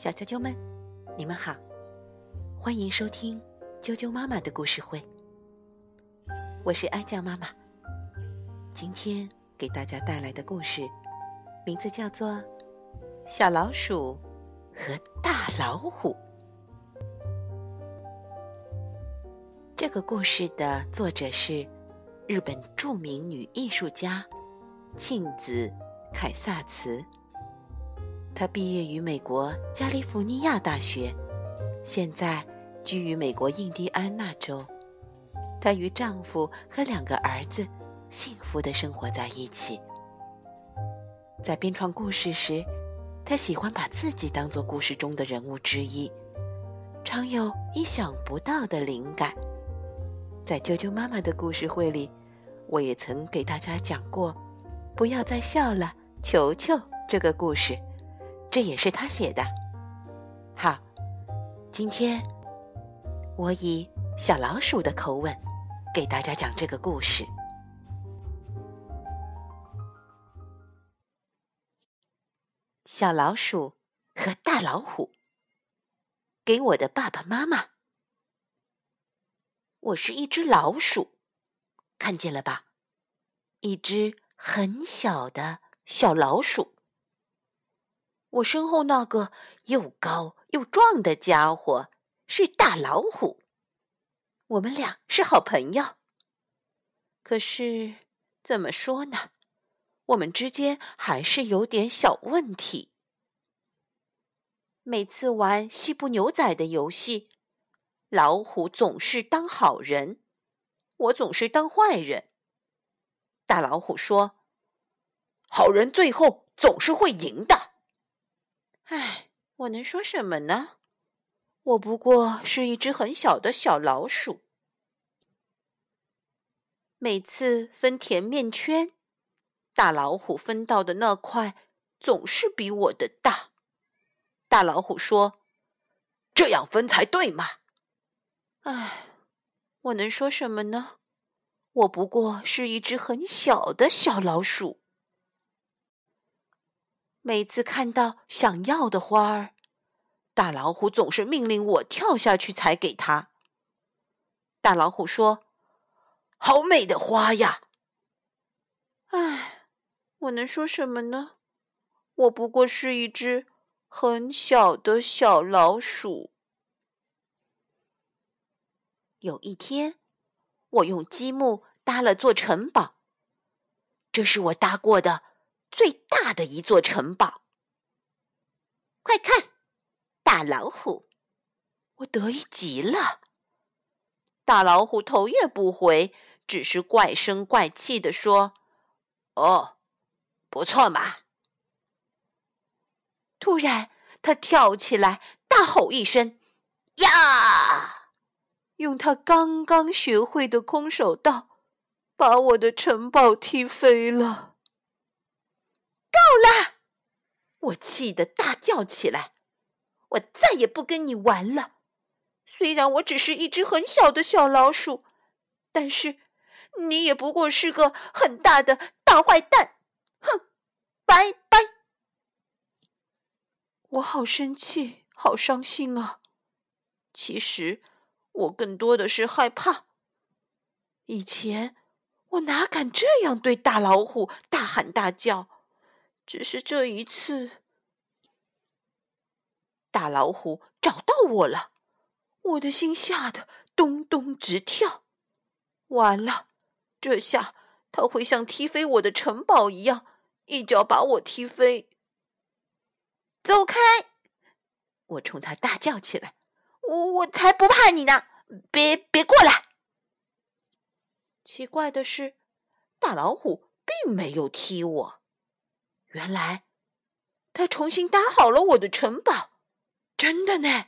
小啾啾们，你们好，欢迎收听啾啾妈妈的故事会。我是安酱妈妈，今天给大家带来的故事名字叫做《小老鼠和大老虎》。这个故事的作者是日本著名女艺术家庆子凯萨茨。她毕业于美国加利福尼亚大学，现在居于美国印第安纳州。她与丈夫和两个儿子幸福的生活在一起。在编创故事时，她喜欢把自己当做故事中的人物之一，常有意想不到的灵感。在啾啾妈妈的故事会里，我也曾给大家讲过“不要再笑了，球球”这个故事，这也是他写的。好，今天我以小老鼠的口吻给大家讲这个故事。小老鼠和大老虎，给我的爸爸妈妈。我是一只老鼠，看见了吧？一只很小的小老鼠。我身后那个又高又壮的家伙是大老虎。我们俩是好朋友。可是怎么说呢？我们之间还是有点小问题。每次玩西部牛仔的游戏。老虎总是当好人，我总是当坏人。大老虎说：“好人最后总是会赢的。”唉，我能说什么呢？我不过是一只很小的小老鼠。每次分甜面圈，大老虎分到的那块总是比我的大。大老虎说：“这样分才对嘛。”唉，我能说什么呢？我不过是一只很小的小老鼠。每次看到想要的花儿，大老虎总是命令我跳下去采给他。大老虎说：“好美的花呀！”唉，我能说什么呢？我不过是一只很小的小老鼠。有一天，我用积木搭了座城堡。这是我搭过的最大的一座城堡。快看，大老虎！我得意极了。大老虎头也不回，只是怪声怪气的说：“哦，不错嘛。”突然，他跳起来，大吼一声：“呀！”用他刚刚学会的空手道，把我的城堡踢飞了。够了！我气得大叫起来。我再也不跟你玩了。虽然我只是一只很小的小老鼠，但是你也不过是个很大的大坏蛋。哼！拜拜！我好生气，好伤心啊。其实。我更多的是害怕。以前我哪敢这样对大老虎大喊大叫？只是这一次，大老虎找到我了，我的心吓得咚咚直跳。完了，这下他会像踢飞我的城堡一样，一脚把我踢飞。走开！我冲他大叫起来。我我才不怕你呢！别别过来！奇怪的是，大老虎并没有踢我。原来，他重新搭好了我的城堡，真的呢。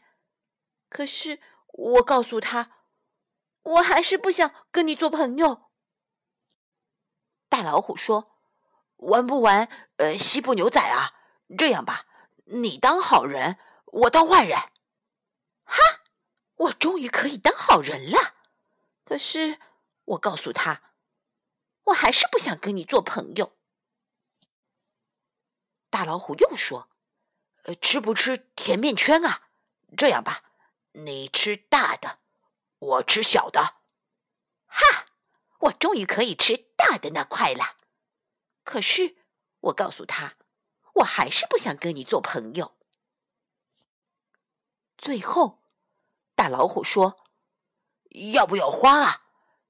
可是我告诉他，我还是不想跟你做朋友。大老虎说：“玩不玩？呃，西部牛仔啊？这样吧，你当好人，我当坏人。”哈！我终于可以当好人了。可是我告诉他，我还是不想跟你做朋友。大老虎又说：“呃，吃不吃甜面圈啊？这样吧，你吃大的，我吃小的。哈，我终于可以吃大的那块了。可是我告诉他，我还是不想跟你做朋友。最后，大老虎说：“要不要花啊？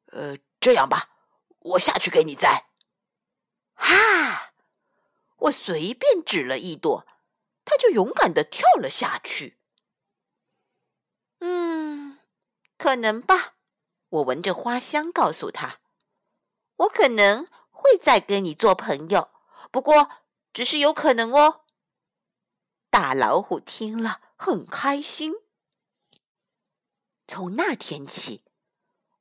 呃，这样吧，我下去给你摘。”哈！我随便指了一朵，他就勇敢的跳了下去。嗯，可能吧。我闻着花香，告诉他：“我可能会再跟你做朋友，不过只是有可能哦。”大老虎听了很开心。从那天起，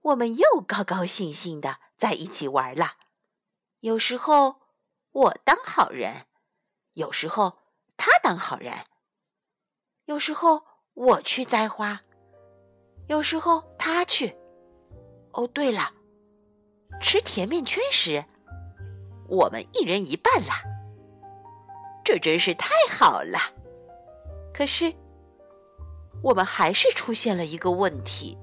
我们又高高兴兴的在一起玩了。有时候我当好人，有时候他当好人，有时候我去栽花，有时候他去。哦，对了，吃甜面圈时，我们一人一半啦。这真是太好了。可是，我们还是出现了一个问题，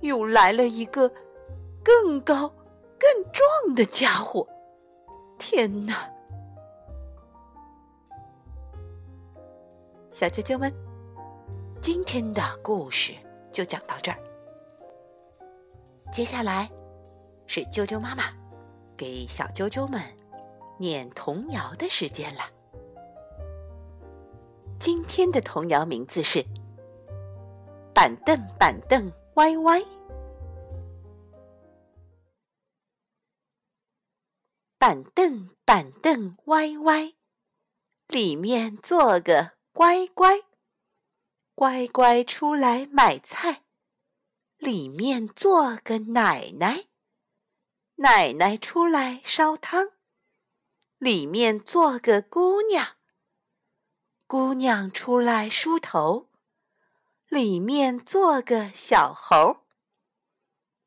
又来了一个更高、更壮的家伙。天哪！小啾啾们，今天的故事就讲到这儿。接下来是啾啾妈妈给小啾啾们念童谣的时间了。今天的童谣名字是《板凳板凳歪歪》。板凳板凳歪歪，里面坐个乖乖，乖乖出来买菜。里面坐个奶奶，奶奶出来烧汤；里面坐个姑娘，姑娘出来梳头；里面坐个小猴，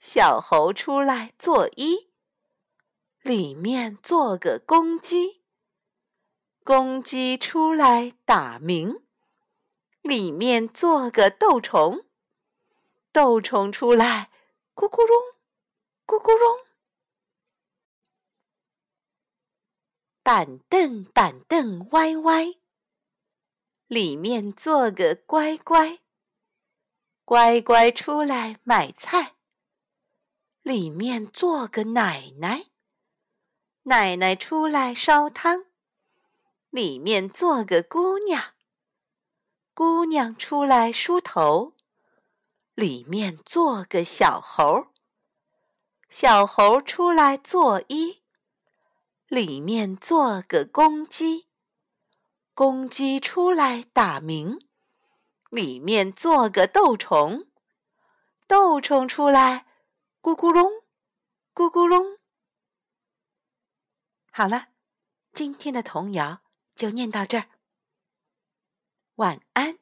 小猴出来做衣；里面坐个公鸡，公鸡出来打鸣；里面坐个豆虫。豆虫出来，咕咕隆，咕咕隆。板凳板凳歪歪，里面坐个乖乖。乖乖出来买菜，里面坐个奶奶。奶奶出来烧汤，里面坐个姑娘。姑娘出来梳头。里面坐个小猴，小猴出来做衣；里面坐个公鸡，公鸡出来打鸣；里面坐个豆虫，豆虫出来咕咕隆，咕咕隆。好了，今天的童谣就念到这儿，晚安。